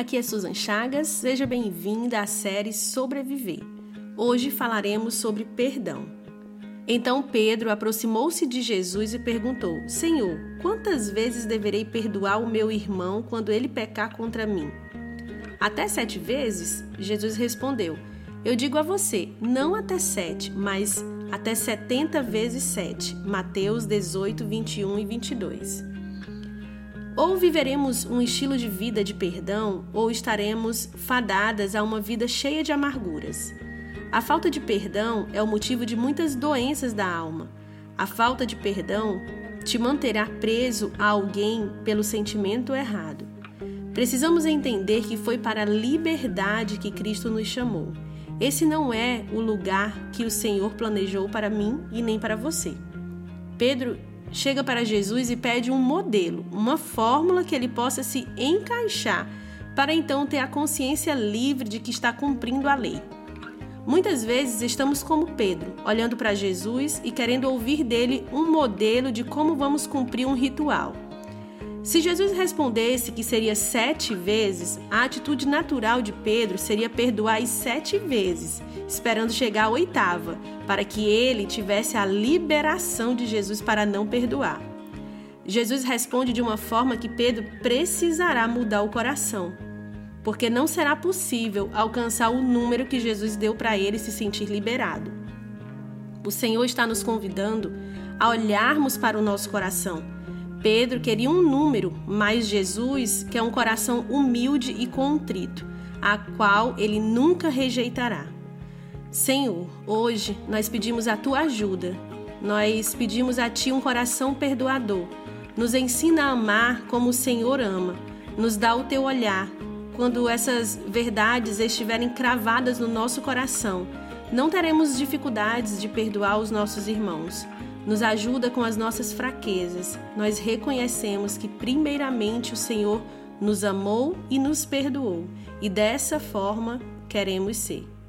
aqui é Susan Chagas, seja bem-vinda à série Sobreviver. Hoje falaremos sobre perdão. Então Pedro aproximou-se de Jesus e perguntou: Senhor, quantas vezes deverei perdoar o meu irmão quando ele pecar contra mim? Até sete vezes? Jesus respondeu: Eu digo a você, não até sete, mas até setenta vezes sete. Mateus 18, 21 e 22. Ou viveremos um estilo de vida de perdão, ou estaremos fadadas a uma vida cheia de amarguras. A falta de perdão é o motivo de muitas doenças da alma. A falta de perdão te manterá preso a alguém pelo sentimento errado. Precisamos entender que foi para a liberdade que Cristo nos chamou. Esse não é o lugar que o Senhor planejou para mim e nem para você. Pedro chega para Jesus e pede um modelo, uma fórmula que ele possa se encaixar para então ter a consciência livre de que está cumprindo a lei. Muitas vezes estamos como Pedro, olhando para Jesus e querendo ouvir dele um modelo de como vamos cumprir um ritual. Se Jesus respondesse que seria sete vezes, a atitude natural de Pedro seria perdoar as sete vezes, esperando chegar à oitava, para que ele tivesse a liberação de Jesus para não perdoar. Jesus responde de uma forma que Pedro precisará mudar o coração, porque não será possível alcançar o número que Jesus deu para ele se sentir liberado. O Senhor está nos convidando a olharmos para o nosso coração Pedro queria um número, mas Jesus quer um coração humilde e contrito, a qual ele nunca rejeitará. Senhor, hoje nós pedimos a tua ajuda. Nós pedimos a ti um coração perdoador. Nos ensina a amar como o Senhor ama. Nos dá o teu olhar. Quando essas verdades estiverem cravadas no nosso coração, não teremos dificuldades de perdoar os nossos irmãos nos ajuda com as nossas fraquezas. Nós reconhecemos que, primeiramente, o Senhor nos amou e nos perdoou, e dessa forma queremos ser.